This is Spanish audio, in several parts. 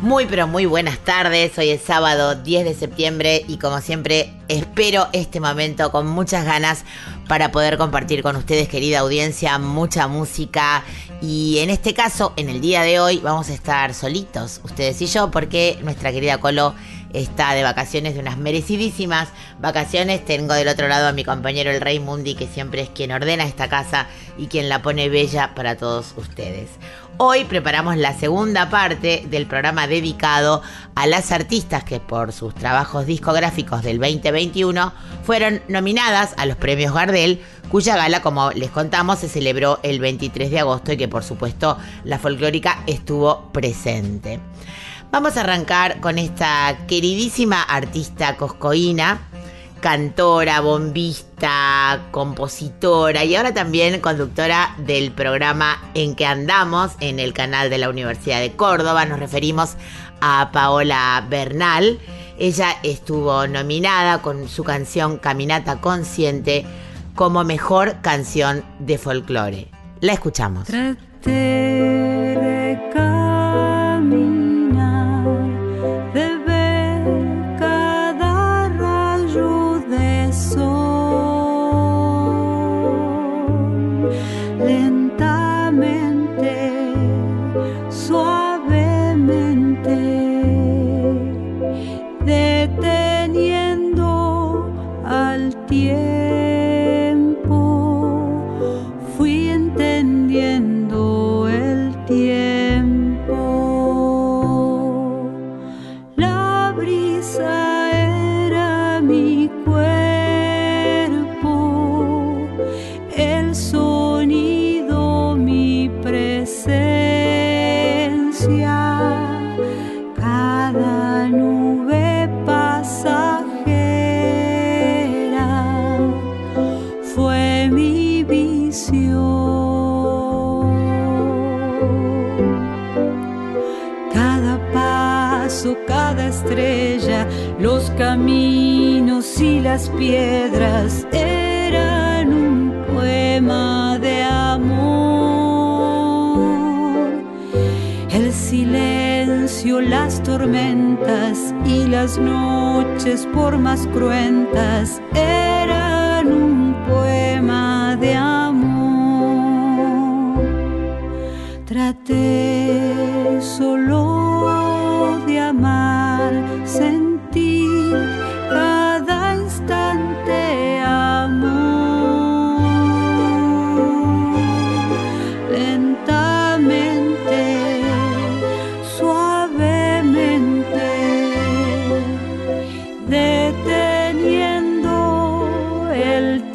Muy pero muy buenas tardes, hoy es sábado 10 de septiembre y como siempre espero este momento con muchas ganas para poder compartir con ustedes querida audiencia mucha música y en este caso en el día de hoy vamos a estar solitos ustedes y yo porque nuestra querida Colo está de vacaciones de unas merecidísimas vacaciones. Tengo del otro lado a mi compañero el Rey Mundi que siempre es quien ordena esta casa y quien la pone bella para todos ustedes. Hoy preparamos la segunda parte del programa dedicado a las artistas que por sus trabajos discográficos del 2021 fueron nominadas a los premios Gardel, cuya gala, como les contamos, se celebró el 23 de agosto y que por supuesto la folclórica estuvo presente. Vamos a arrancar con esta queridísima artista coscoína, cantora, bombista, compositora y ahora también conductora del programa En que andamos en el canal de la Universidad de Córdoba. Nos referimos a Paola Bernal. Ella estuvo nominada con su canción Caminata Consciente como mejor canción de folclore. La escuchamos. De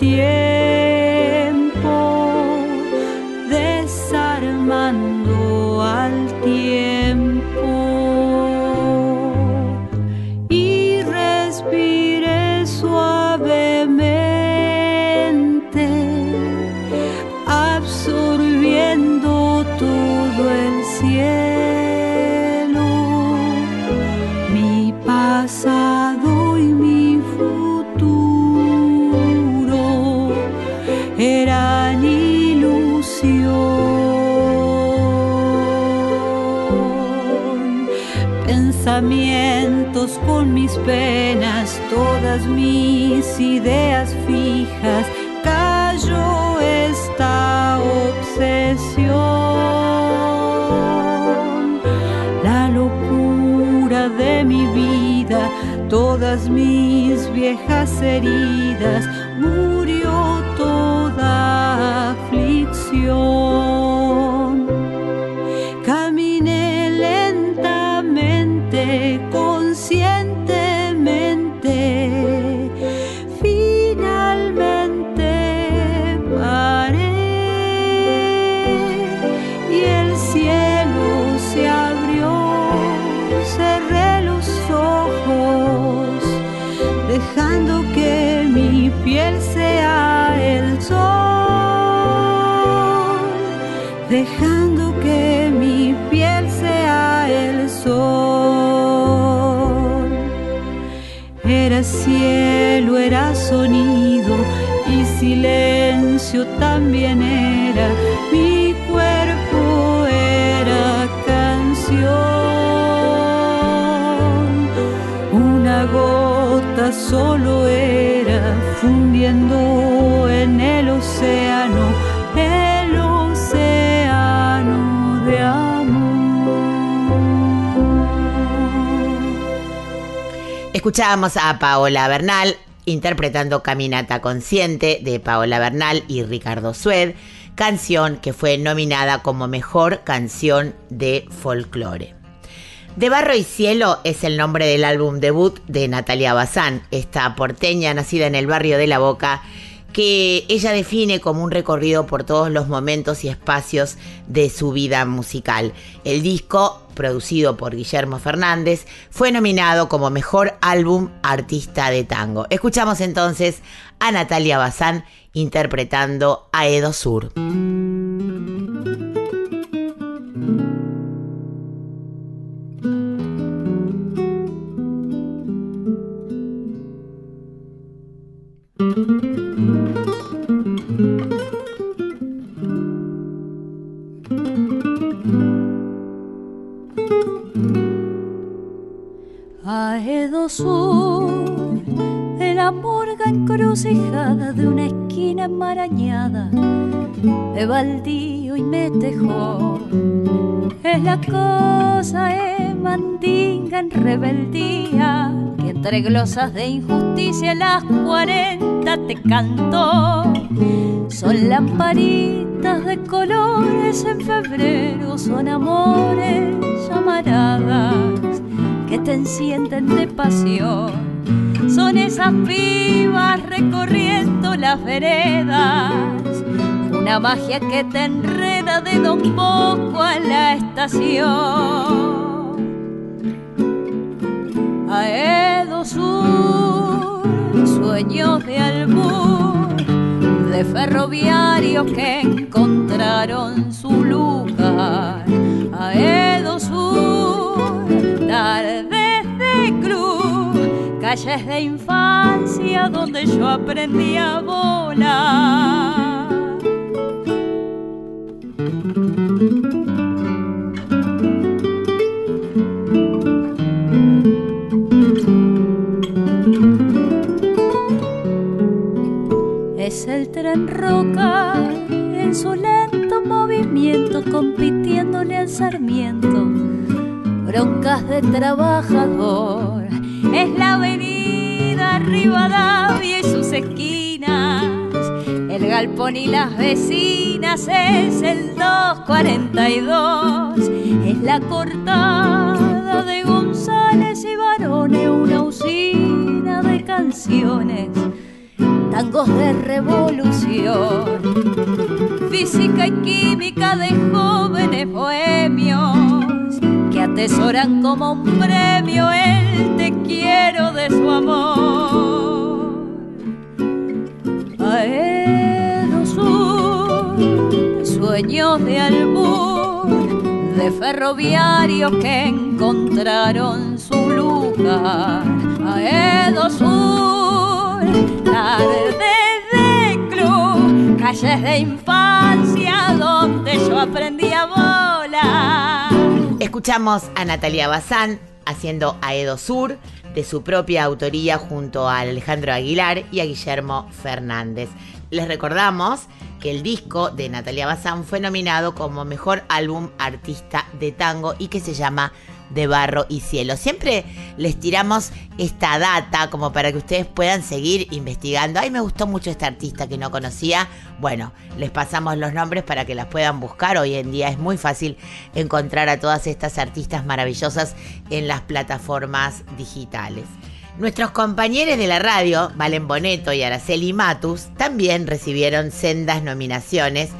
el penas, todas mis ideas fijas, cayó esta obsesión. La locura de mi vida, todas mis viejas heridas, sonido y silencio también era. Mi cuerpo era canción. Una gota solo era fundiendo en el océano, el océano de amor. Escuchábamos a Paola Bernal interpretando Caminata Consciente de Paola Bernal y Ricardo Sued, canción que fue nominada como mejor canción de folclore. De Barro y Cielo es el nombre del álbum debut de Natalia Bazán, esta porteña nacida en el barrio de La Boca, que ella define como un recorrido por todos los momentos y espacios de su vida musical. El disco, producido por Guillermo Fernández, fue nominado como mejor álbum artista de tango. Escuchamos entonces a Natalia Bazán interpretando a Edo Sur. Aedo Sur, de la morga encrucijada de una esquina enmarañada de baldío y metejón. Es la cosa de mandinga en rebeldía que entre glosas de injusticia a las cuarenta te cantó. Son lamparitas de colores en febrero, son amores llamaradas que te encienden de pasión. Son esas vivas recorriendo las veredas, una magia que te enreda de Don Bosco a la estación. Aedo Sur, sueños de albur, de ferroviarios que encontraron su lugar. Aedo Sur, tardes de club, calles de infancia donde yo aprendí a volar. Es el tren roca en su lento movimiento compitiéndole al sarmiento. Broncas de trabajador. Es la avenida Rivadavia y sus esquinas. El galpón y las vecinas es el 242. Es la cortada de González y Barone, una usina de canciones tangos de revolución, física y química de jóvenes bohemios atesoran como un premio el te quiero de su amor. Aedo Sur, sueños de albur, de ferroviarios que encontraron su lugar. Aedo Sur, tarde de club, calles de infancia donde yo aprendí a volar. Escuchamos a Natalia Bazán haciendo Aedo Sur de su propia autoría junto a Alejandro Aguilar y a Guillermo Fernández. Les recordamos que el disco de Natalia Bazán fue nominado como mejor álbum artista de tango y que se llama De Barro y Cielo. Siempre les tiramos esta data como para que ustedes puedan seguir investigando. Ay, me gustó mucho esta artista que no conocía. Bueno, les pasamos los nombres para que las puedan buscar. Hoy en día es muy fácil encontrar a todas estas artistas maravillosas en las plataformas digitales. Nuestros compañeros de la radio, Valen Boneto y Araceli Matus, también recibieron sendas nominaciones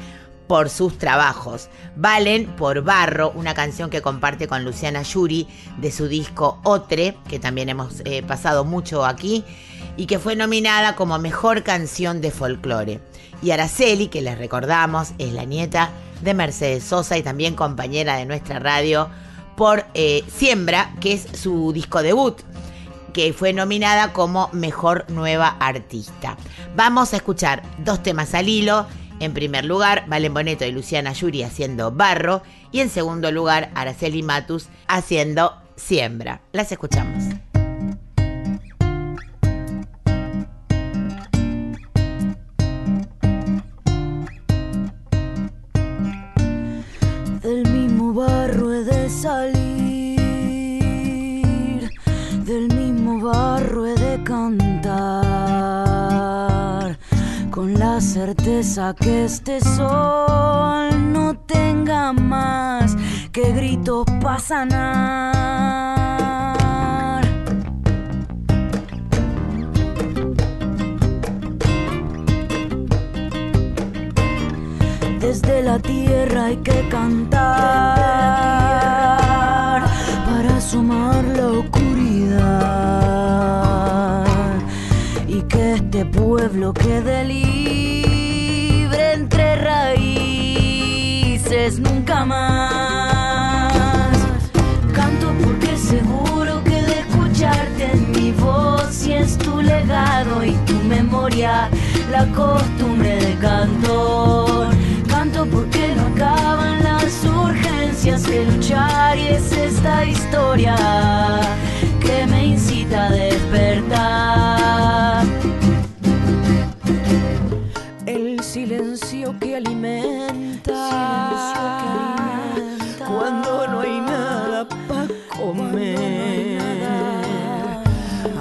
por sus trabajos. Valen por Barro, una canción que comparte con Luciana Yuri de su disco Otre, que también hemos eh, pasado mucho aquí, y que fue nominada como mejor canción de folclore. Y Araceli, que les recordamos, es la nieta de Mercedes Sosa y también compañera de nuestra radio por eh, Siembra, que es su disco debut que fue nominada como Mejor Nueva Artista. Vamos a escuchar dos temas al hilo. En primer lugar, Valen Boneto y Luciana Yuri haciendo Barro. Y en segundo lugar, Araceli Matus haciendo Siembra. Las escuchamos. Del mismo barro he de salir, certeza que este sol no tenga más que gritos para sanar. Desde la tierra hay que cantar para asomar la oscuridad y que este pueblo quede libre nunca más. Canto porque seguro que de escucharte en mi voz y es tu legado y tu memoria la costumbre de cantor. Canto porque no acaban las urgencias que luchar y es esta historia que me incita a despertar. Silencio que alimenta, cuando no hay nada para comer.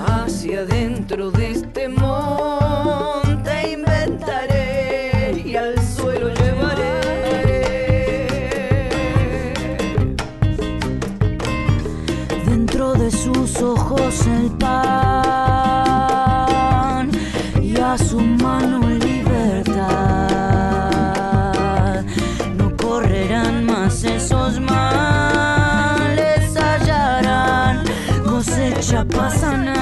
Hacia adentro de este monte inventaré y al suelo llevaré. Dentro de sus ojos el pan cosecha para sanar.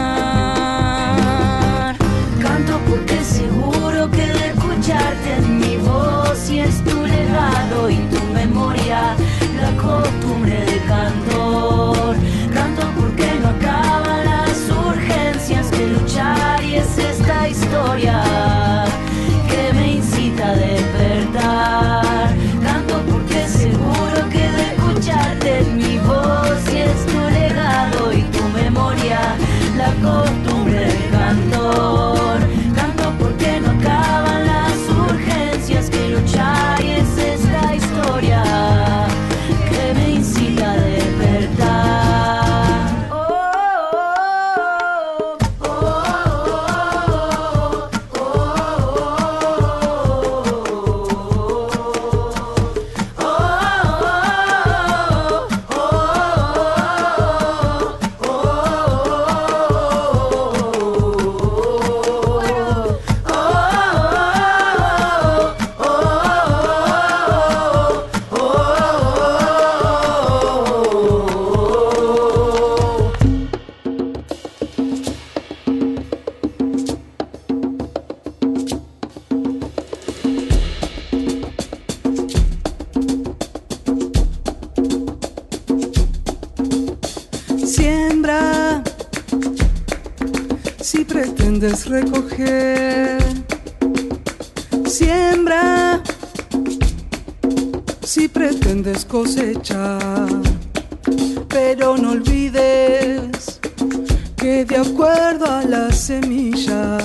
La semilla,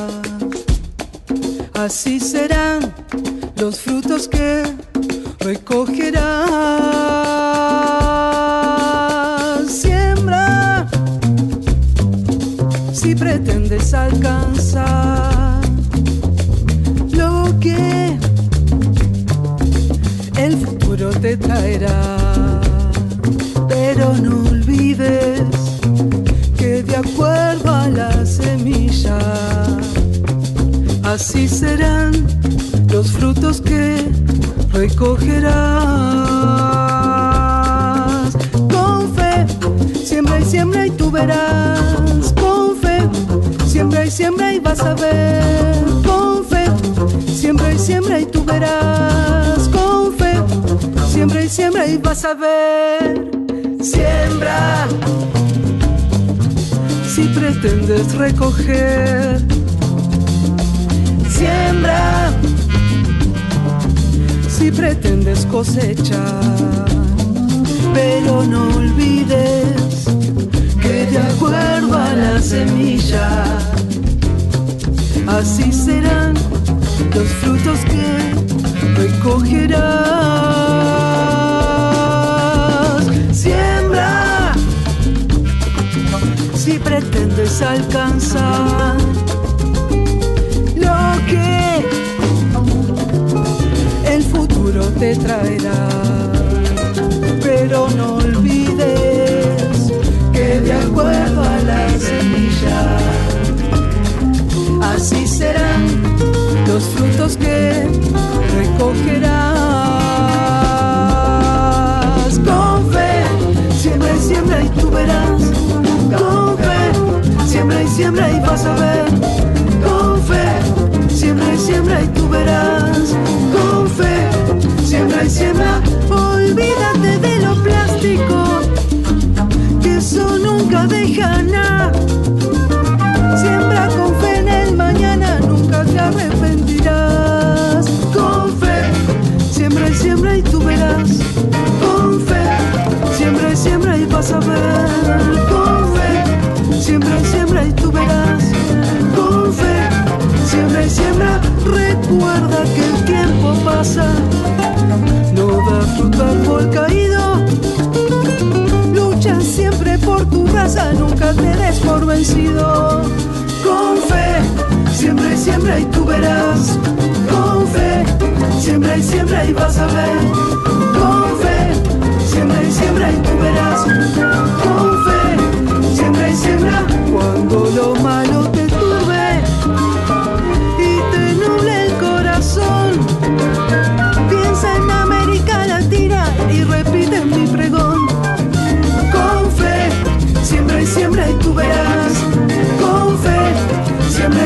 así serán los frutos que recogerás. los frutos que recogerás. Con fe, siembra y siembra y tú verás. Con fe, siembra y siembra y vas a ver. Con fe, siembra y siembra y tú verás. Con fe, siembra y siembra y vas a ver. Siembra. Si pretendes recoger Siembra. Si pretendes cosechar. Pero no olvides que de acuerdo a la semilla, así serán los frutos que recogerás. Siembra si pretendes alcanzar te traerá. Pero no olvides que de acuerdo a la semilla, así serán los frutos que deja nada. Siembra con fe en el mañana, nunca te arrepentirás. Con fe, siembra y siembra y tú verás. Con fe, siembra y siembra y vas a ver. Con fe, siembra y siembra y tú verás. Con fe, siembra y siembra. Recuerda que el tiempo pasa, no da fruto árbol caído. Por tu raza, nunca te des por vencido. Con fe, siembra y siembra y tú verás. Con fe, siembra y siembra y vas a ver. Con fe, siembra y siembra y tú verás. Con fe, siembra y siembra. Cuando lo malo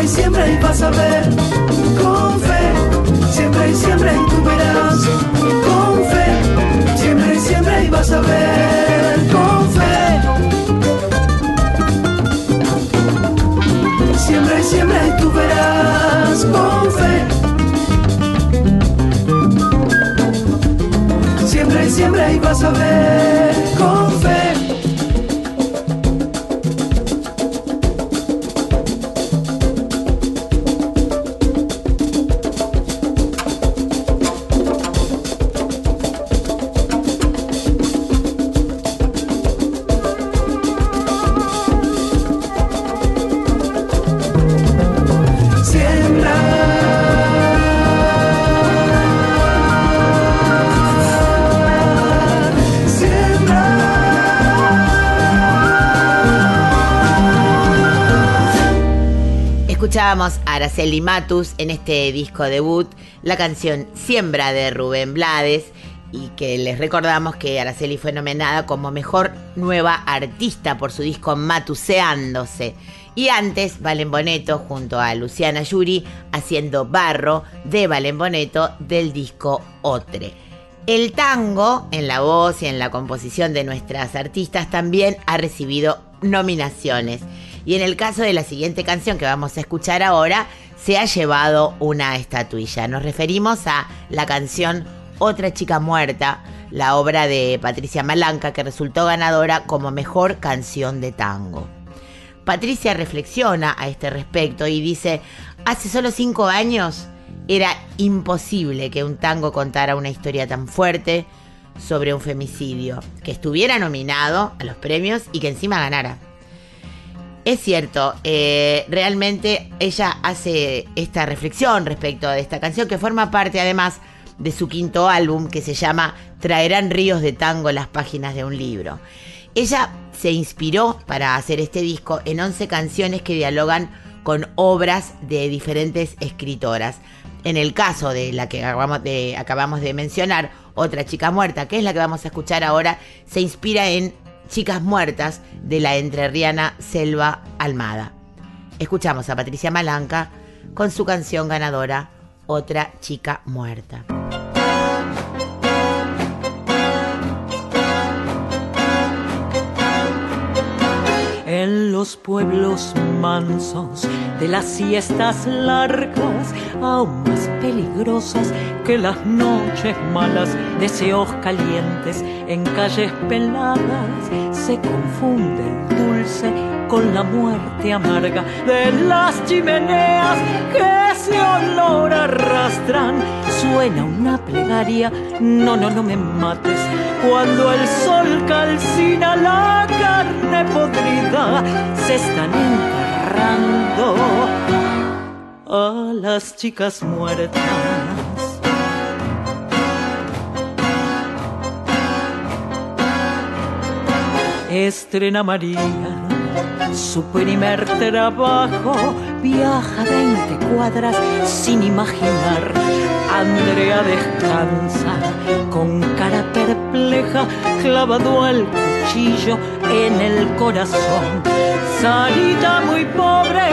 siembra y siembra y vas a ver. Con fe, siembra y siembra y tú verás. Con fe, siembra y siembra y vas a ver. Con fe, siembra y siembra y tú verás. Con fe. Siembra y siembra y vas a ver Araceli Matus en este disco debut, la canción Siembra de Rubén Blades, y que les recordamos que Araceli fue nominada como mejor nueva artista por su disco Matuseándose. Y antes, Valen Boneto junto a Luciana Yuri haciendo Barro de Valen Boneto del disco Otre. El tango, en la voz y en la composición de nuestras artistas, también ha recibido nominaciones. Y en el caso de la siguiente canción que vamos a escuchar ahora, se ha llevado una estatuilla. Nos referimos a la canción Otra chica muerta, la obra de Patricia Malanca, que resultó ganadora como mejor canción de tango. Patricia reflexiona a este respecto y dice, hace solo cinco años era imposible que un tango contara una historia tan fuerte sobre un femicidio, que estuviera nominado a los premios y que encima ganara. Es cierto, eh, realmente ella hace esta reflexión respecto de esta canción que forma parte además de su quinto álbum que se llama Traerán ríos de tango las páginas de un libro. Ella se inspiró para hacer este disco en 11 canciones que dialogan con obras de diferentes escritoras. En el caso de la que acabamos de, acabamos de mencionar, Otra chica muerta, que es la que vamos a escuchar ahora, se inspira en Chicas Muertas de la entrerriana Selva Almada. Escuchamos a Patricia Malanca con su canción ganadora, Otra Chica Muerta. En los pueblos de las siestas largas, aún más peligrosas que las noches malas, deseos calientes en calles peladas, se confunde el dulce con la muerte amarga de las chimeneas que ese olor arrastran. Suena una plegaria, no, no, no me mates. Cuando el sol calcina la carne podrida, se están enterrando a las chicas muertas. Estrena María su primer trabajo, viaja 20 cuadras sin imaginar. Andrea descansa con cara perpleja, clavado el cuchillo en el corazón. Sarita muy pobre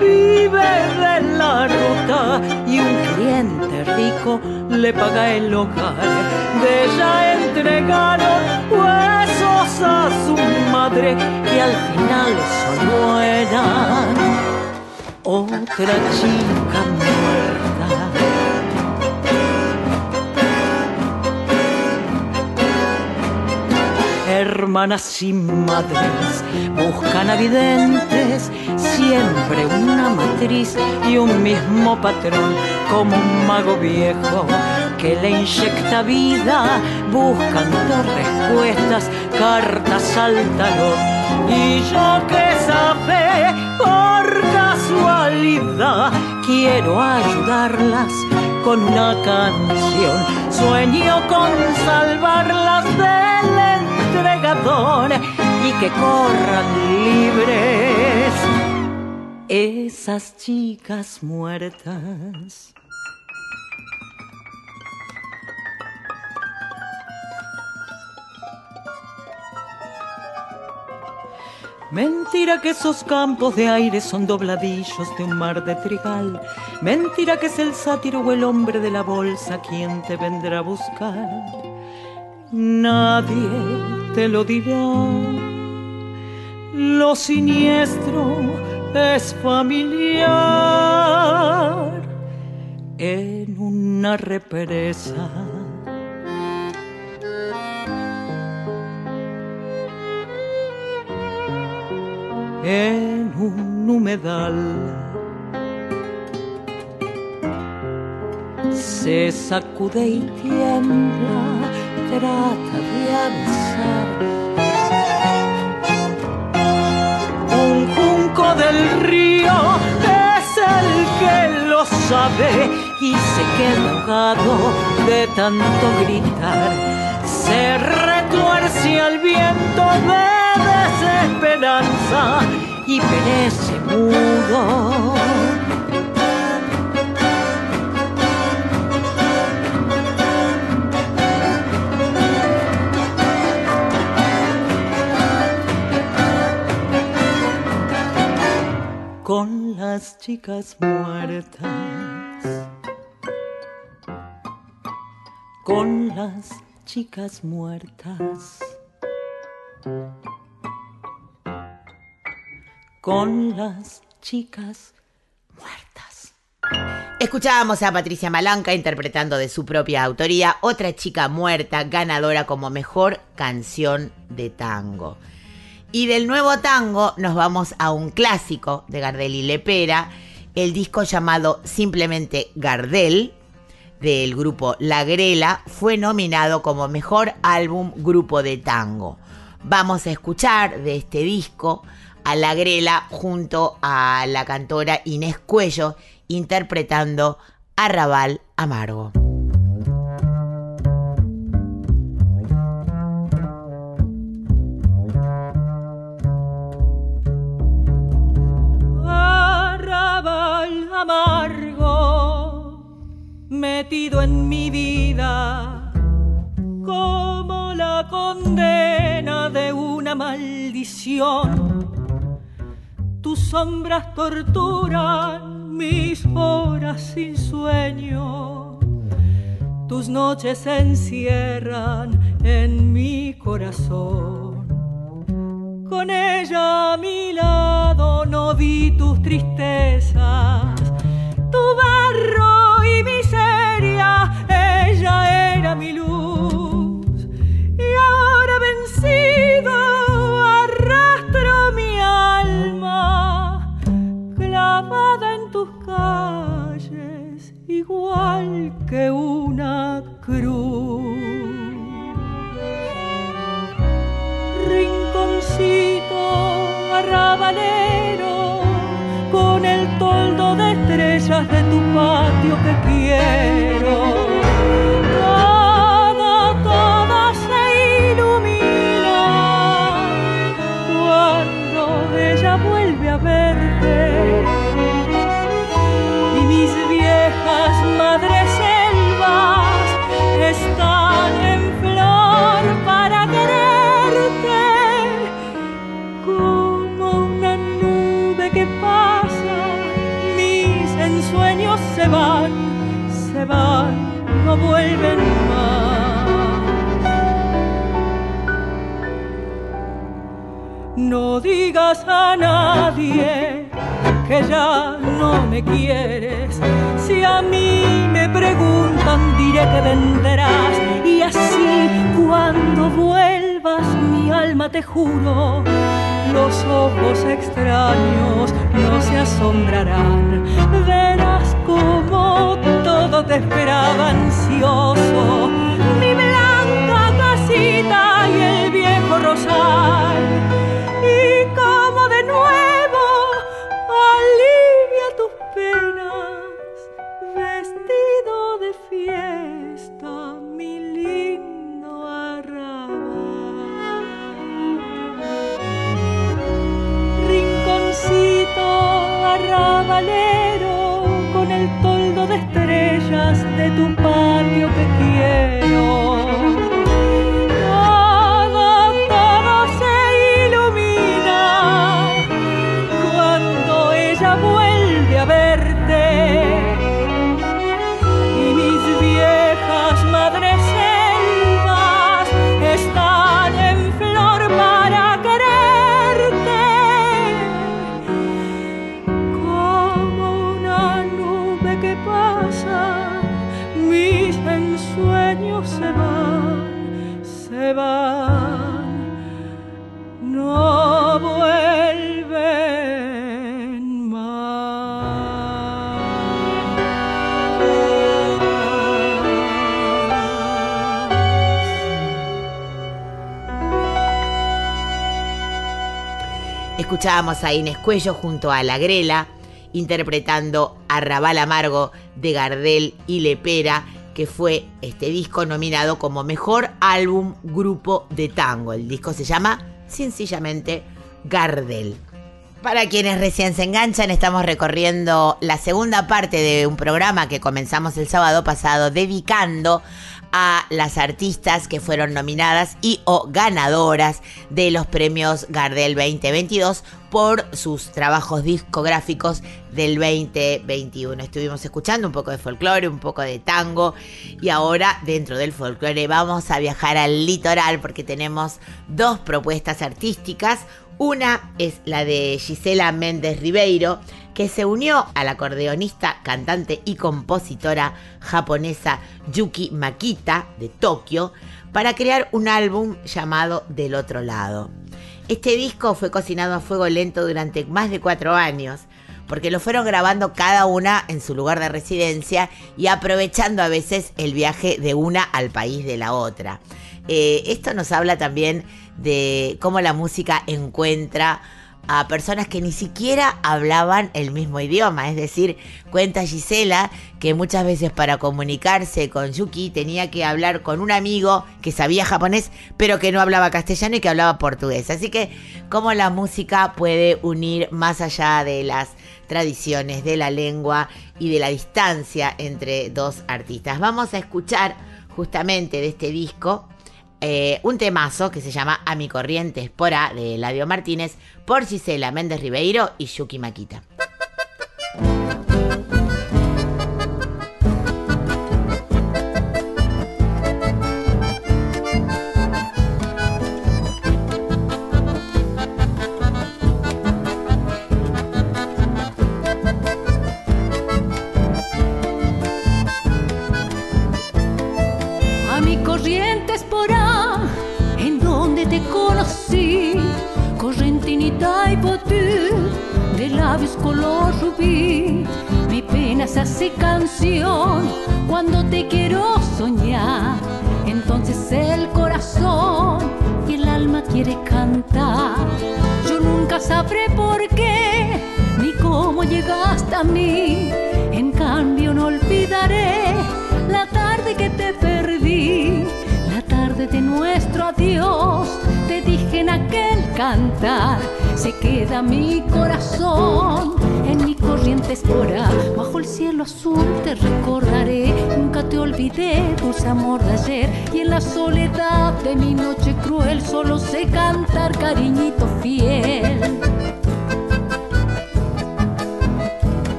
vive de la ruta y un cliente rico le paga el hogar. De ella entregaron huesos a madre y al final solo eran otra chica muerta. hermanas sin madres buscan a videntes, siempre una matriz y un mismo patrón, como un mago viejo que le inyecta vida, buscan dos respuestas, cartas al tarot. Y yo que sabe por casualidad quiero ayudarlas con una canción. Sueño con salvarlas del entregador y que corran libres esas chicas muertas. Mentira que esos campos de aire son dobladillos de un mar de trigal. Mentira que es el sátiro o el hombre de la bolsa quien te vendrá a buscar. Nadie te lo dirá. Lo siniestro es familiar en una represa. En un humedal. Se sacude y tiembla, trata de avanzar. Un junco del río es el que lo sabe y se queda ahogado de tanto gritar. Se retuerce al viento de desesperanza y perece mudo. Con las chicas muertas. Con las chicas muertas. Con las chicas muertas. Escuchábamos a Patricia Malanca interpretando de su propia autoría Otra chica muerta, ganadora como mejor canción de tango. Y del nuevo tango nos vamos a un clásico de Gardel y Lepera, el disco llamado simplemente Gardel, del grupo La Grela, fue nominado como mejor álbum grupo de tango. Vamos a escuchar de este disco a La Grela junto a la cantora Inés Cuello interpretando Arrabal Amargo. Arrabal amargo metido en mi vida como la condena de una maldición. Tus sombras torturan mis horas sin sueño. Tus noches se encierran en mi corazón. Con ella a mi lado vi tus tristezas, tu barro y miseria, ella era mi luz. Y ahora vencido tus calles, igual que una cruz. Rinconcito arrabalero, con el toldo de estrellas de tu patio que quiero. Se van, se van, no vuelven más. No digas a nadie que ya no me quieres. Si a mí me preguntan, diré que vendrás. Y así, cuando vuelvas, mi alma te juro, los ojos extraños no se asombrarán. Como Escuchábamos a Inés Cuello junto a La Grela interpretando Arrabal Amargo de Gardel y Lepera, que fue este disco nominado como Mejor Álbum Grupo de Tango. El disco se llama sencillamente Gardel. Para quienes recién se enganchan, estamos recorriendo la segunda parte de un programa que comenzamos el sábado pasado dedicando a las artistas que fueron nominadas y o ganadoras de los premios Gardel 2022 por sus trabajos discográficos del 2021. Estuvimos escuchando un poco de folclore, un poco de tango y ahora dentro del folclore vamos a viajar al litoral porque tenemos dos propuestas artísticas. Una es la de Gisela Méndez Ribeiro, que se unió a la acordeonista, cantante y compositora japonesa Yuki Makita de Tokio para crear un álbum llamado Del otro lado. Este disco fue cocinado a fuego lento durante más de cuatro años, porque lo fueron grabando cada una en su lugar de residencia y aprovechando a veces el viaje de una al país de la otra. Eh, esto nos habla también de cómo la música encuentra a personas que ni siquiera hablaban el mismo idioma. Es decir, cuenta Gisela que muchas veces para comunicarse con Yuki tenía que hablar con un amigo que sabía japonés, pero que no hablaba castellano y que hablaba portugués. Así que cómo la música puede unir más allá de las tradiciones, de la lengua y de la distancia entre dos artistas. Vamos a escuchar justamente de este disco eh, un temazo que se llama A mi corriente espora de Eladio Martínez por Gisela Méndez Ribeiro y Yuki Makita. Y botú, de labios color rubí. Mi pena se hace canción cuando te quiero soñar. Entonces el corazón y el alma quiere cantar. Yo nunca sabré por qué ni cómo llegaste a mí. En cambio no olvidaré la tarde que te perdí, la tarde de nuestro adiós. Dije en aquel cantar, se queda mi corazón en mi corriente espora. Bajo el cielo azul te recordaré, nunca te olvidé, dulce amor de ayer. Y en la soledad de mi noche cruel solo sé cantar, cariñito fiel.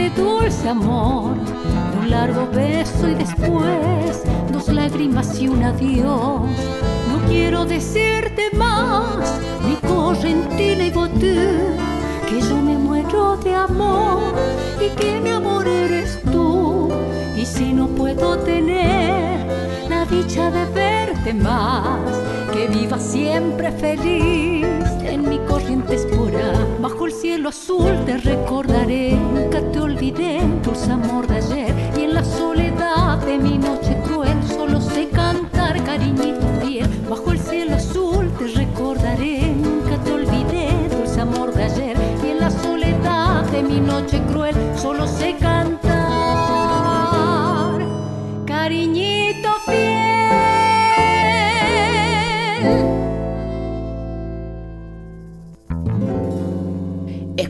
Acuérdate dulce amor, de un largo beso y después dos lágrimas y un adiós. No quiero decirte más, mi correntina y botú, que yo me muero de amor y que mi amor eres tú. Y si no puedo tener la dicha de verte más, que viva siempre feliz en mi el cielo azul te recordaré, nunca te olvidé, dulce amor de ayer. Y en la soledad de mi noche cruel solo sé cantar cariñito fiel. Bajo el cielo azul te recordaré, nunca te olvidé, dulce amor de ayer. Y en la soledad de mi noche cruel solo sé cantar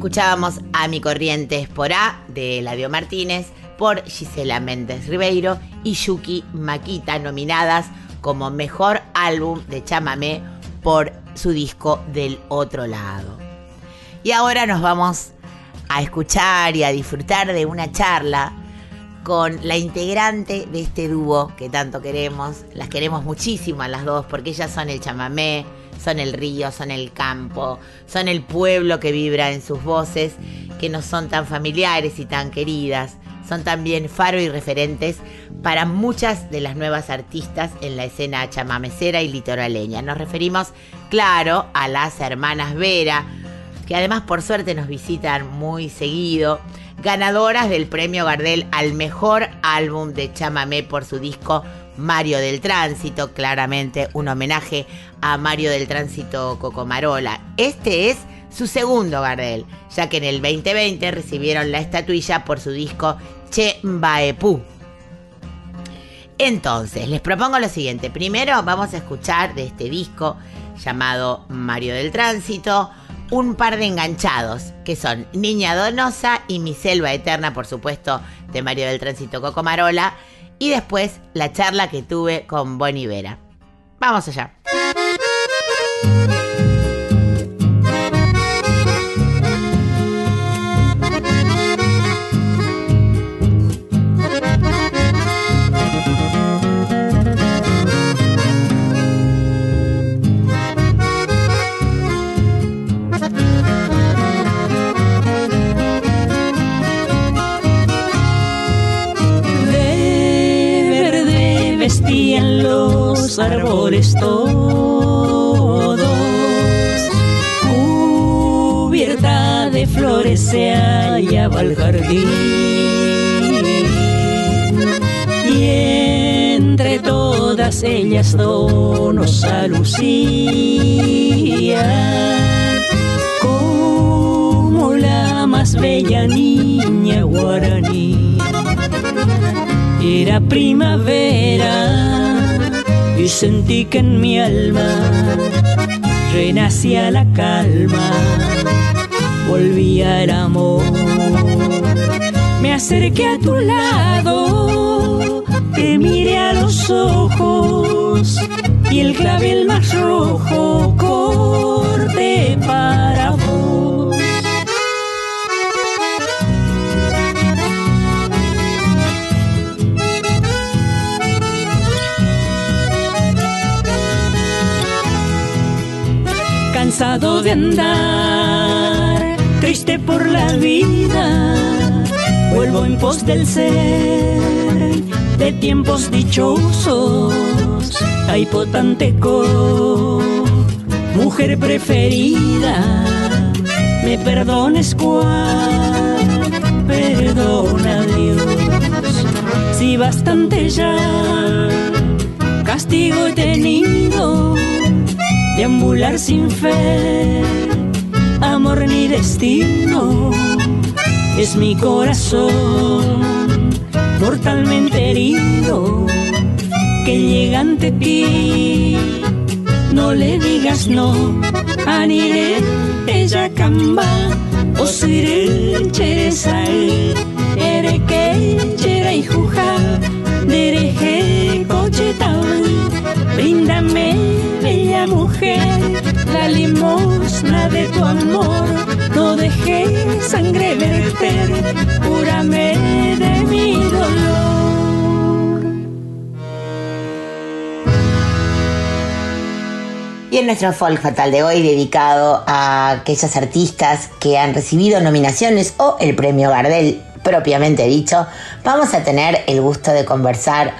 Escuchábamos a Mi Corrientes por A de Ladio Martínez, por Gisela Méndez Ribeiro y Yuki Maquita, nominadas como Mejor Álbum de Chamamé por su disco Del Otro Lado. Y ahora nos vamos a escuchar y a disfrutar de una charla con la integrante de este dúo que tanto queremos. Las queremos muchísimo a las dos porque ellas son el chamamé, son el río, son el campo, son el pueblo que vibra en sus voces, que no son tan familiares y tan queridas. Son también faro y referentes para muchas de las nuevas artistas en la escena chamamecera y litoraleña. Nos referimos, claro, a las hermanas Vera, que además por suerte nos visitan muy seguido, ganadoras del premio Gardel al mejor álbum de chamamé por su disco Mario del Tránsito, claramente un homenaje a Mario del Tránsito Cocomarola. Este es su segundo Gardel, ya que en el 2020 recibieron la estatuilla por su disco Che Mbaepú. Entonces, les propongo lo siguiente. Primero vamos a escuchar de este disco llamado Mario del Tránsito un par de enganchados, que son Niña Donosa y Mi Selva Eterna, por supuesto, de Mario del Tránsito Cocomarola, y después la charla que tuve con Bonnie Vera. Vamos allá. Los árboles todos, cubierta de flores se hallaba el jardín. Y entre todas ellas donosa lucía como la más bella niña guaraní. Era primavera y sentí que en mi alma renacía la calma, volvía el amor. Me acerqué a tu lado, te miré a los ojos y el clavel más rojo corte para Cansado de andar, triste por la vida, vuelvo en pos del ser de tiempos dichosos. Aipotanteco, mujer preferida, me perdones cuál, perdona Dios, si bastante ya castigo he tenido deambular sin fe, amor ni destino, es mi corazón mortalmente herido que llega ante ti. No le digas no, anire ella camba, o sirel cheresai, ere que chera y juja, dereje cochetal, bríndame, bella mujer, la limosna de tu amor, no dejes sangre verter, cúrame de mi dolor. Y en nuestro folk fatal de hoy, dedicado a aquellas artistas que han recibido nominaciones o el premio Gardel propiamente dicho, vamos a tener el gusto de conversar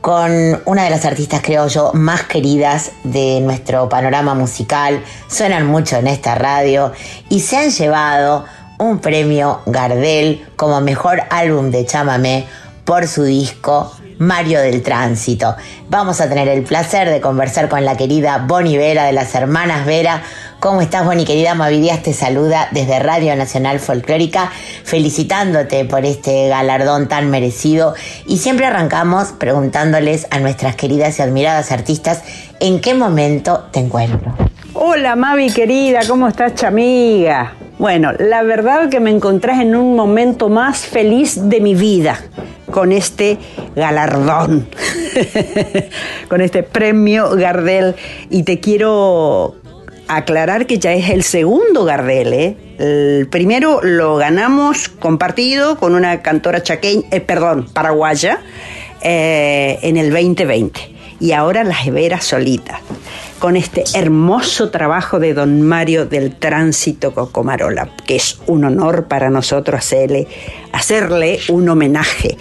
con una de las artistas, creo yo, más queridas de nuestro panorama musical. Suenan mucho en esta radio y se han llevado un premio Gardel como mejor álbum de chamamé por su disco Mario del Tránsito. Vamos a tener el placer de conversar con la querida Bonnie Vera de las Hermanas Vera. ¿Cómo estás, Bonnie, querida? Mavidías te saluda desde Radio Nacional Folclórica, felicitándote por este galardón tan merecido. Y siempre arrancamos preguntándoles a nuestras queridas y admiradas artistas en qué momento te encuentro. Hola Mavi querida, ¿cómo estás chamiga? Bueno, la verdad que me encontrás en un momento más feliz de mi vida con este galardón, con este premio Gardel. Y te quiero aclarar que ya es el segundo Gardel, ¿eh? El primero lo ganamos compartido con una cantora chaqueña, eh, perdón, paraguaya, eh, en el 2020. Y ahora las Vera solita, con este hermoso trabajo de don Mario del Tránsito Cocomarola, que es un honor para nosotros hacerle, hacerle un homenaje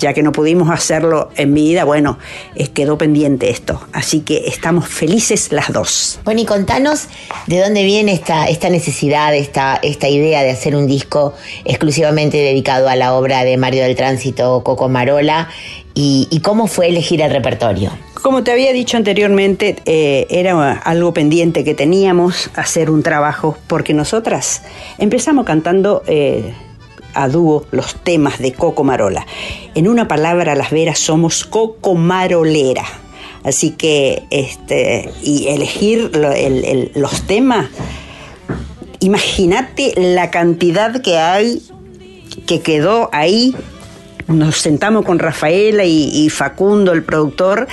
ya que no pudimos hacerlo en vida, bueno, eh, quedó pendiente esto. Así que estamos felices las dos. Bonnie, contanos de dónde viene esta, esta necesidad, esta, esta idea de hacer un disco exclusivamente dedicado a la obra de Mario del Tránsito Coco Marola y, y cómo fue elegir el repertorio. Como te había dicho anteriormente, eh, era algo pendiente que teníamos, hacer un trabajo, porque nosotras empezamos cantando eh, a dúo los temas de Coco Marola. En una palabra, las veras somos Coco Marolera. Así que, este, y elegir lo- el- el- los temas, imagínate la cantidad que hay que quedó ahí. Nos sentamos con Rafaela y, Facundo, el productor,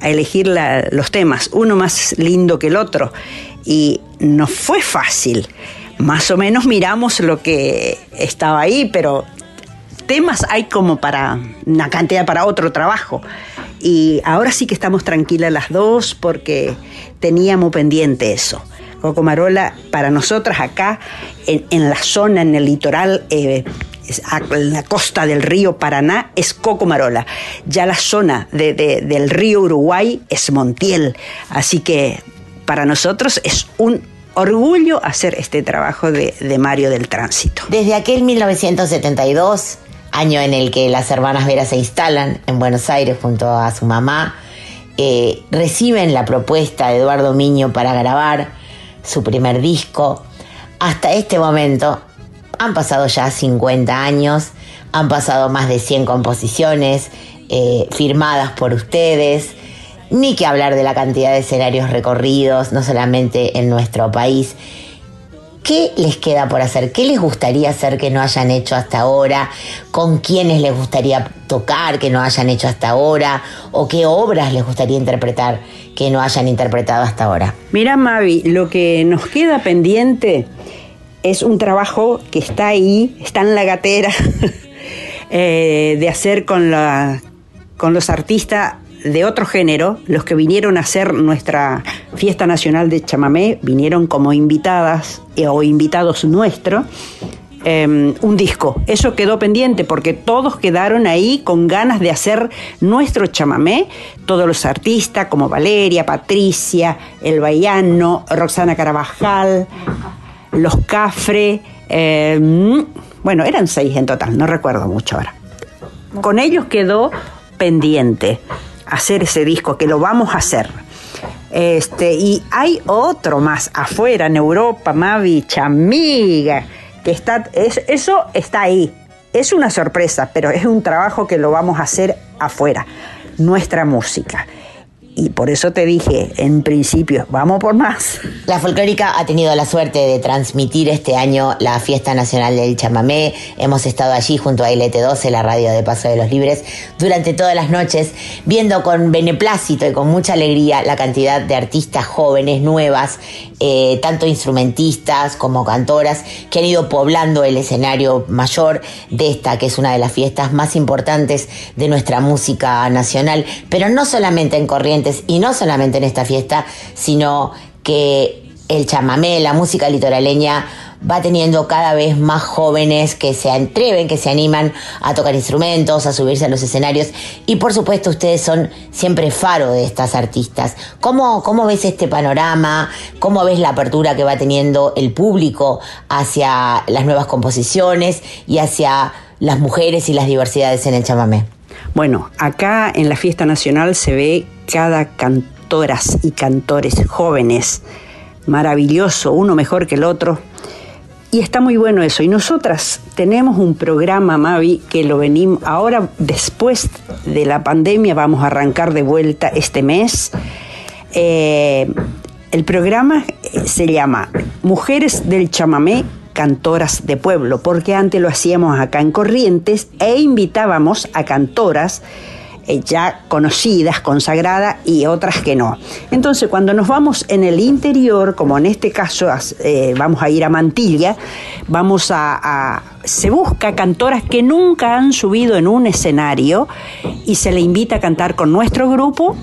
a elegir los temas, uno más lindo que el otro. Y no fue fácil. Más o menos miramos lo que estaba ahí, pero temas hay como para una cantidad para otro trabajo. Y ahora sí que estamos tranquilas las dos porque teníamos pendiente eso. Coco Marola, para nosotras acá, en, en la zona, en el litoral, eh, la costa del río Paraná, es Coco Marola. Ya la zona de- del río Uruguay es Montiel. Así que para nosotros es un orgullo hacer este trabajo de, Mario del Tránsito. Desde aquel 1972, año en el que las hermanas Vera se instalan en Buenos Aires junto a su mamá, eh, reciben la propuesta de Eduardo Miño para grabar su primer disco. Hasta este momento han pasado ya 50 años, han pasado más de 100 composiciones eh, firmadas por ustedes, ni que hablar de la cantidad de escenarios recorridos, no solamente en nuestro país. ¿Qué les queda por hacer? ¿Qué les gustaría hacer que no hayan hecho hasta ahora? ¿Con quiénes les gustaría tocar que no hayan hecho hasta ahora? ¿O qué obras les gustaría interpretar que no hayan interpretado hasta ahora. Mira, Mavi, lo que nos queda pendiente es un trabajo que está ahí, está en la gatera, eh, de hacer con, la, con los artistas de otro género, los que vinieron a hacer nuestra fiesta nacional de chamamé, vinieron como invitadas eh, o invitados nuestros, eh, un disco. Eso quedó pendiente porque todos quedaron ahí con ganas de hacer nuestro chamamé. Todos los artistas como Valeria, Patricia, El Baiano, Roxana Carabajal, Los Cafre. eh, bueno, eran seis en total, no recuerdo mucho ahora. Con ellos quedó pendiente hacer ese disco, que lo vamos a hacer. Este, y hay otro más afuera, en Europa, Mavi, Chamiga, que está, es- eso está ahí. Es una sorpresa, pero es un trabajo que lo vamos a hacer afuera, nuestra música. Y por eso te dije, en principio, vamos por más. La folclórica ha tenido la suerte de transmitir este año la Fiesta Nacional del Chamamé. Hemos estado allí junto a LT12, la radio de Paso de los Libres, durante todas las noches, viendo con beneplácito y con mucha alegría la cantidad de artistas jóvenes, nuevas, eh, tanto instrumentistas como cantoras, que han ido poblando el escenario mayor de esta, que es una de las fiestas más importantes de nuestra música nacional, pero no solamente en Corrientes y no solamente en esta fiesta, sino que el chamamé, la música litoraleña, va teniendo cada vez más jóvenes que se atreven, que se animan a tocar instrumentos, a subirse a los escenarios. Y por supuesto, ustedes son siempre faro de estas artistas. ¿Cómo, cómo ves este panorama? ¿Cómo ves la apertura que va teniendo el público hacia las nuevas composiciones y hacia las mujeres y las diversidades en el chamamé? Bueno, acá en la fiesta nacional se ve cada cantoras y cantores jóvenes, maravilloso, uno mejor que el otro. Y está muy bueno eso. Y nosotras tenemos un programa, Mavi, que lo venimos, ahora después de la pandemia vamos a arrancar de vuelta este mes. Eh, el programa eh, se llama Mujeres del Chamamé Cantoras de Pueblo, porque antes lo hacíamos acá en Corrientes e invitábamos a cantoras ya conocidas, consagradas y otras que no. Entonces, cuando nos vamos en el interior, como en este caso as- eh, vamos a ir a Mantilla, vamos a, a- se busca cantoras que nunca han subido en un escenario y se le invita a cantar con nuestro grupo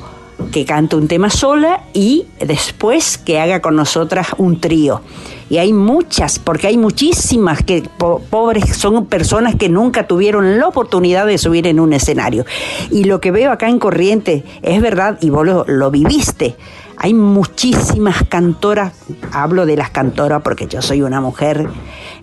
que cante un tema sola y después que haga con nosotras un trío. Y hay muchas, porque hay muchísimas que po- pobres son personas que nunca tuvieron la oportunidad de subir en un escenario. Y lo que veo acá en Corriente es verdad, y vos lo, lo viviste. Hay muchísimas cantoras, hablo de las cantoras porque yo soy una mujer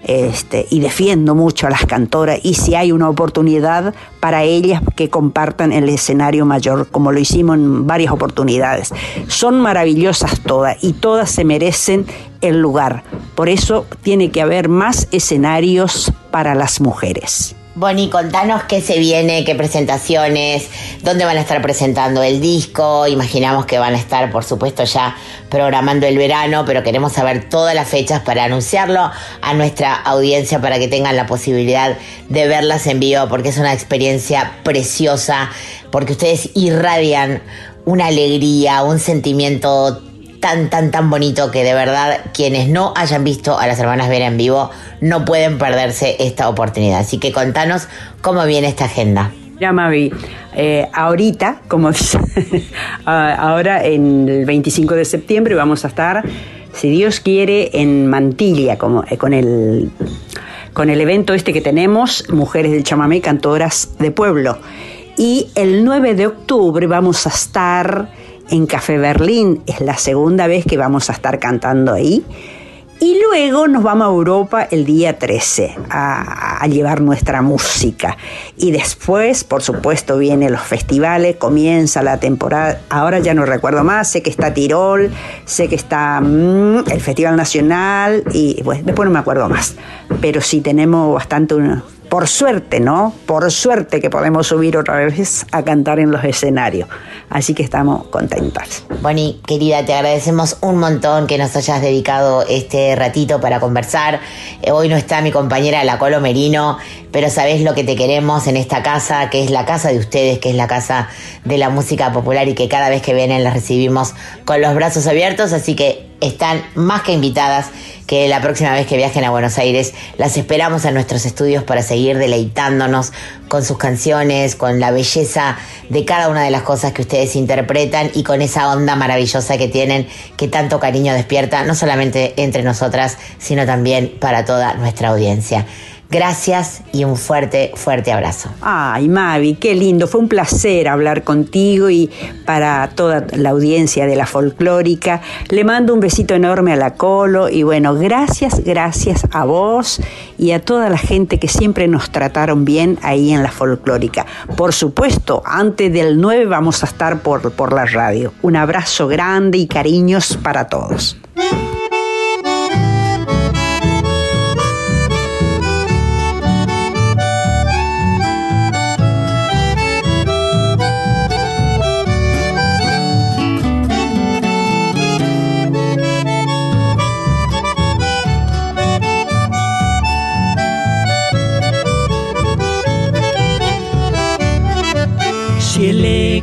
este, y defiendo mucho a las cantoras y si hay una oportunidad para ellas que compartan el escenario mayor, como lo hicimos en varias oportunidades. Son maravillosas todas y todas se merecen el lugar. Por eso tiene que haber más escenarios para las mujeres. Bonnie, contanos qué se viene, qué presentaciones, dónde van a estar presentando el disco. Imaginamos que van a estar, por supuesto, ya programando el verano, pero queremos saber todas las fechas para anunciarlo a nuestra audiencia para que tengan la posibilidad de verlas en vivo, porque es una experiencia preciosa, porque ustedes irradian una alegría, un sentimiento tan, tan, tan bonito que de verdad quienes no hayan visto a las hermanas Vera en vivo no pueden perderse esta oportunidad. Así que contanos cómo viene esta agenda. Ya, Mavi, eh, ahorita, como ahora en el 25 de septiembre vamos a estar, si Dios quiere, en Mantilla, como, eh, con, el, con el evento este que tenemos, Mujeres del Chamamé, Cantoras de Pueblo. Y el 9 de octubre vamos a estar en Café Berlín, es la segunda vez que vamos a estar cantando ahí. Y luego nos vamos a Europa el día 13 a, llevar nuestra música. Y después, por supuesto, vienen los festivales, comienza la temporada. Ahora ya no recuerdo más, sé que está Tirol, sé que está mm, el Festival Nacional y después no me acuerdo más. Pero sí tenemos bastante por suerte, ¿no? Por suerte que podemos subir otra vez a cantar en los escenarios. Así que estamos contentas. Bonnie, querida, te agradecemos un montón que nos hayas dedicado este ratito para conversar. Eh, Hoy no está mi compañera La Colo Merino, pero sabés lo que te queremos en esta casa, que es la casa de ustedes, que es la casa de la música popular y que cada vez que vienen las recibimos con los brazos abiertos, así que están más que invitadas que la próxima vez que viajen a Buenos Aires las esperamos en nuestros estudios para seguir deleitándonos con sus canciones, con la belleza de cada una de las cosas que ustedes interpretan y con esa onda maravillosa que tienen que tanto cariño despierta, no solamente entre nosotras, sino también para toda nuestra audiencia. Gracias y un fuerte, fuerte abrazo. Ay, Mavi, qué lindo. Fue un placer hablar contigo y para toda la audiencia de la folclórica. Le mando un besito enorme a la Colo y bueno, gracias, gracias a vos y a toda la gente que siempre nos trataron bien ahí en la folclórica. Por supuesto, antes del 9 vamos a estar por, por la radio. Un abrazo grande y cariños para todos.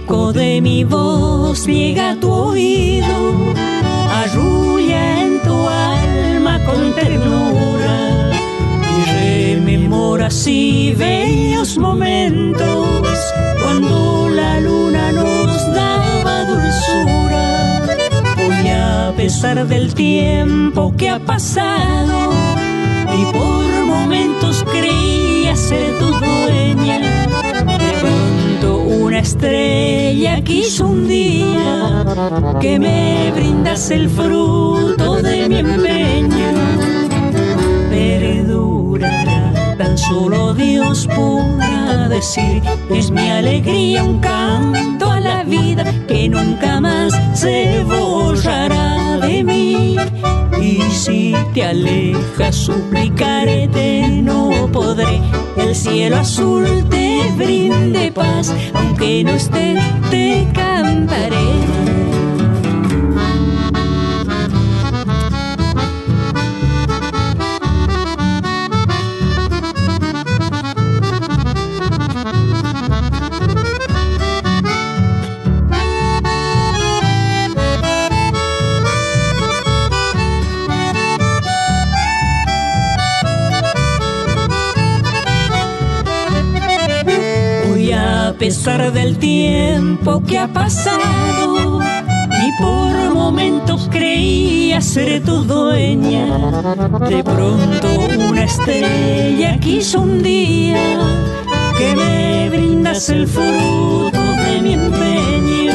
Eco de mi voz llega a tu oído, arrulla en tu alma con ternura y rememora así bellos momentos cuando la luna nos daba dulzura. Hoy a pesar del tiempo que ha pasado y por momentos creía ser tu dueña, estrella quiso un día que me brindas el fruto de mi empeño. Perdurará, tan solo Dios podrá decir, es mi alegría un canto a la vida que nunca más se borrará de mí. Y si te alejas, suplicarte no podré. El cielo azul te brinde paz, aunque no esté, te cantaré. Del tiempo que ha pasado y por momentos creía ser tu dueña, de pronto una estrella quiso un día que me brindas el fruto de mi empeño.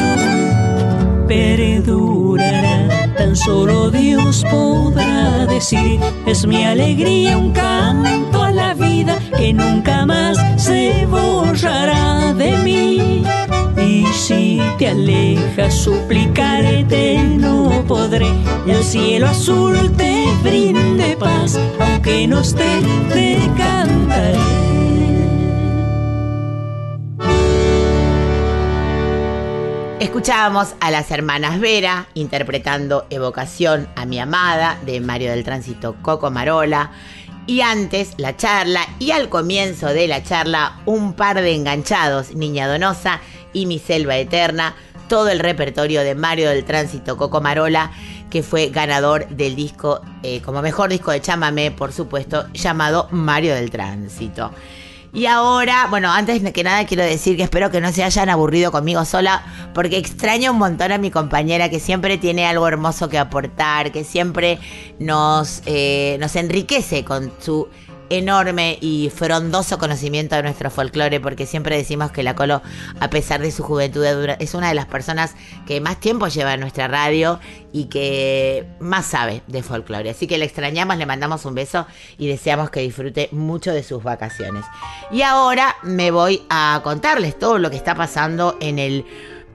Perdurará, tan solo Dios podrá es mi alegría un canto a la vida que nunca más se borrará de mí. Y si te alejas, suplicarte no podré. El cielo azul te brinde paz, aunque no esté, te cantaré. Escuchábamos a las hermanas Vera interpretando Evocación a mi amada de Mario del Tránsito Coco Marola. Y antes la charla y al comienzo de la charla un par de enganchados, Niña Donosa y Mi Selva Eterna, todo el repertorio de Mario del Tránsito Coco Marola, que fue ganador del disco, eh, como mejor disco de chamamé, por supuesto, llamado Mario del Tránsito. Y ahora, bueno, antes que nada quiero decir que espero que no se hayan aburrido conmigo sola, porque extraño un montón a mi compañera que siempre tiene algo hermoso que aportar, que siempre nos, eh, nos enriquece con su enorme y frondoso conocimiento de nuestro folclore, porque siempre decimos que la Colo, a pesar de su juventud, es una de las personas que más tiempo lleva en nuestra radio y que más sabe de folclore. Así que le extrañamos, le mandamos un beso y deseamos que disfrute mucho de sus vacaciones. Y ahora me voy a contarles todo lo que está pasando en el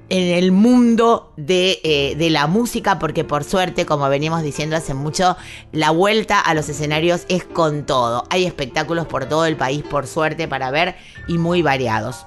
en el mundo de, eh, de, la música, porque por suerte, como venimos diciendo hace mucho, la vuelta a los escenarios es con todo. Hay espectáculos por todo el país, por suerte, para ver y muy variados.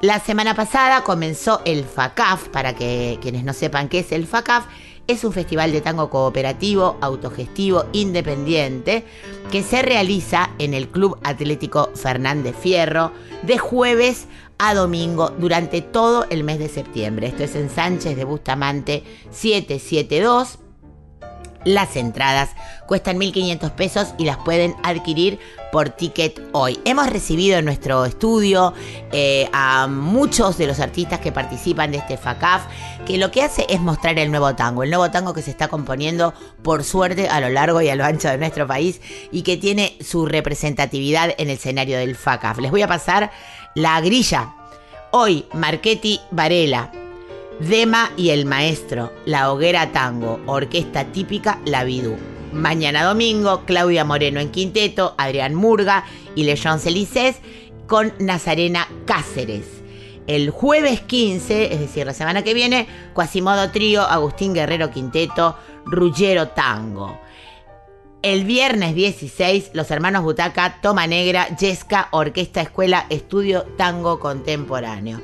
La semana pasada comenzó el FACAF, para que quienes no sepan qué es el FACAF, es un festival de tango cooperativo, autogestivo, independiente, que se realiza en el Club Atlético Fernández Fierro de jueves a domingo durante todo el mes de septiembre. Esto es en Sánchez de Bustamante 772. Las entradas cuestan 1.500 pesos y las pueden adquirir por ticket hoy. Hemos recibido en nuestro estudio eh, a muchos de los artistas que participan de este FACAF, que lo que hace es mostrar el nuevo tango, el nuevo tango que se está componiendo por suerte a lo largo y a lo ancho de nuestro país y que tiene su representatividad en el escenario del FACAF. Les voy a pasar la grilla. Hoy, Marchetti Varela, Dema y el Maestro, La Hoguera Tango, Orquesta Típica La Vidú. Mañana domingo, Claudia Moreno en quinteto, Adrián Murga y León Celicés con Nazarena Cáceres. El jueves 15, es decir, la semana que viene, Quasimodo Trío, Agustín Guerrero Quinteto, Ruggero Tango. El viernes 16, los hermanos Butaca, Toma Negra, Yesca, Orquesta Escuela, Estudio Tango Contemporáneo.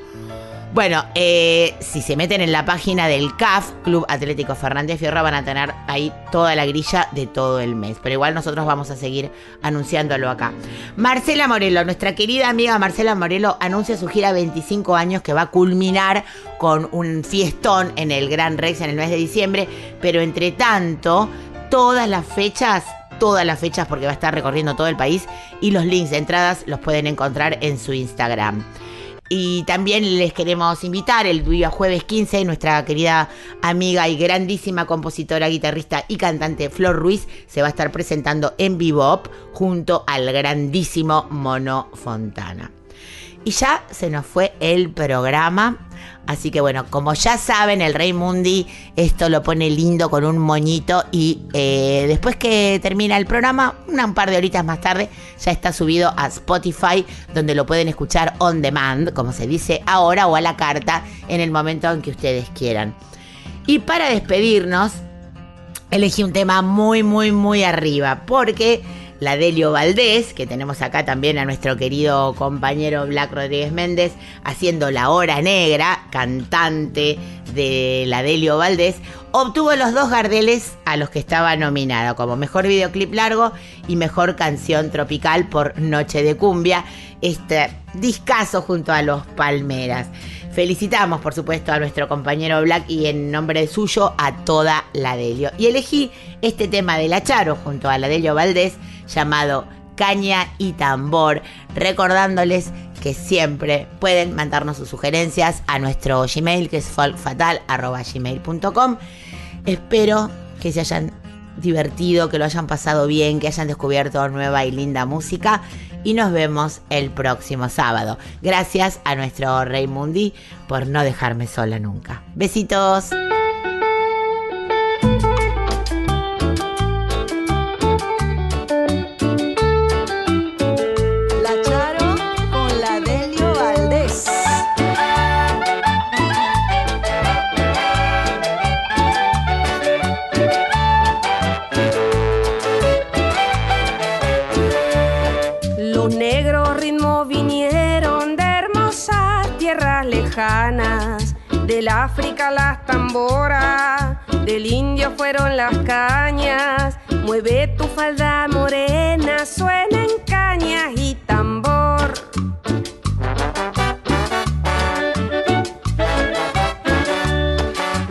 Bueno, eh, si se meten en la página del CAF, Club Atlético Fernández Fierro, van a tener ahí toda la grilla de todo el mes. Pero igual nosotros vamos a seguir anunciándolo acá. Marcela Morelo, nuestra querida amiga Marcela Morelo, anuncia su gira 25 años que va a culminar con un fiestón en el Gran Rex en el mes de diciembre. Pero entre tanto, todas las fechas todas las fechas porque va a estar recorriendo todo el país y los links de entradas los pueden encontrar en su Instagram. Y también les queremos invitar el día jueves 15, nuestra querida amiga y grandísima compositora, guitarrista y cantante Flor Ruiz se va a estar presentando en Bebop junto al grandísimo Mono Fontana. Y ya se nos fue el programa. Así que bueno, como ya saben, el Rey Mundi esto lo pone lindo con un moñito y eh, después que termina el programa, un par de horitas más tarde, ya está subido a Spotify, donde lo pueden escuchar on demand, como se dice ahora, o a la carta, en el momento en que ustedes quieran. Y para despedirnos, elegí un tema muy, muy, muy arriba, porque la Delio Valdés, que tenemos acá también a nuestro querido compañero Black Rodríguez Méndez, haciendo La Hora Negra, cantante de la Delio Valdés, obtuvo los dos Gardeles a los que estaba nominado, como Mejor Videoclip Largo y Mejor Canción Tropical por Noche de Cumbia, este discazo junto a los Palmeras. Felicitamos, por supuesto, a nuestro compañero Black y en nombre suyo a toda la Delio. Y elegí este tema de la Charo junto a la Delio Valdés llamado Caña y Tambor, recordándoles que siempre pueden mandarnos sus sugerencias a nuestro Gmail que es folkfatal.gmail.com. Espero que se hayan divertido, que lo hayan pasado bien, que hayan descubierto nueva y linda música y nos vemos el próximo sábado. Gracias a nuestro Rey Mundi por no dejarme sola nunca. Besitos. África las tamboras, del indio fueron las cañas. Mueve tu falda morena, suena en cañas y tambor.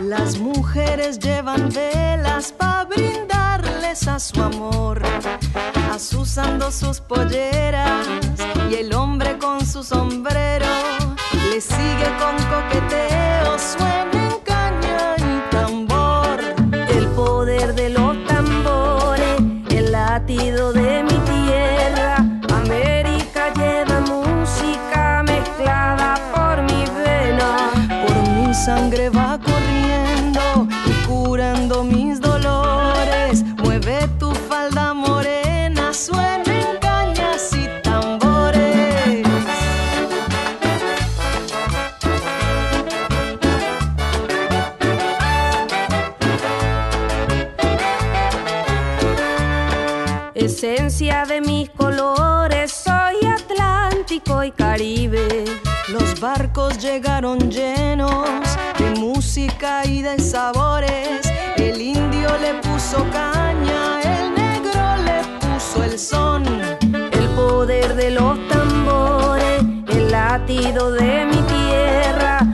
Las mujeres llevan velas para brindarles a su amor, asusando sus polleras y el hombre con su sombrero le sigue con coqueteo, llegaron llenos de música y de sabores. El indio le puso caña, el negro le puso el son. el poder de los tambores, el latido de mi tierra.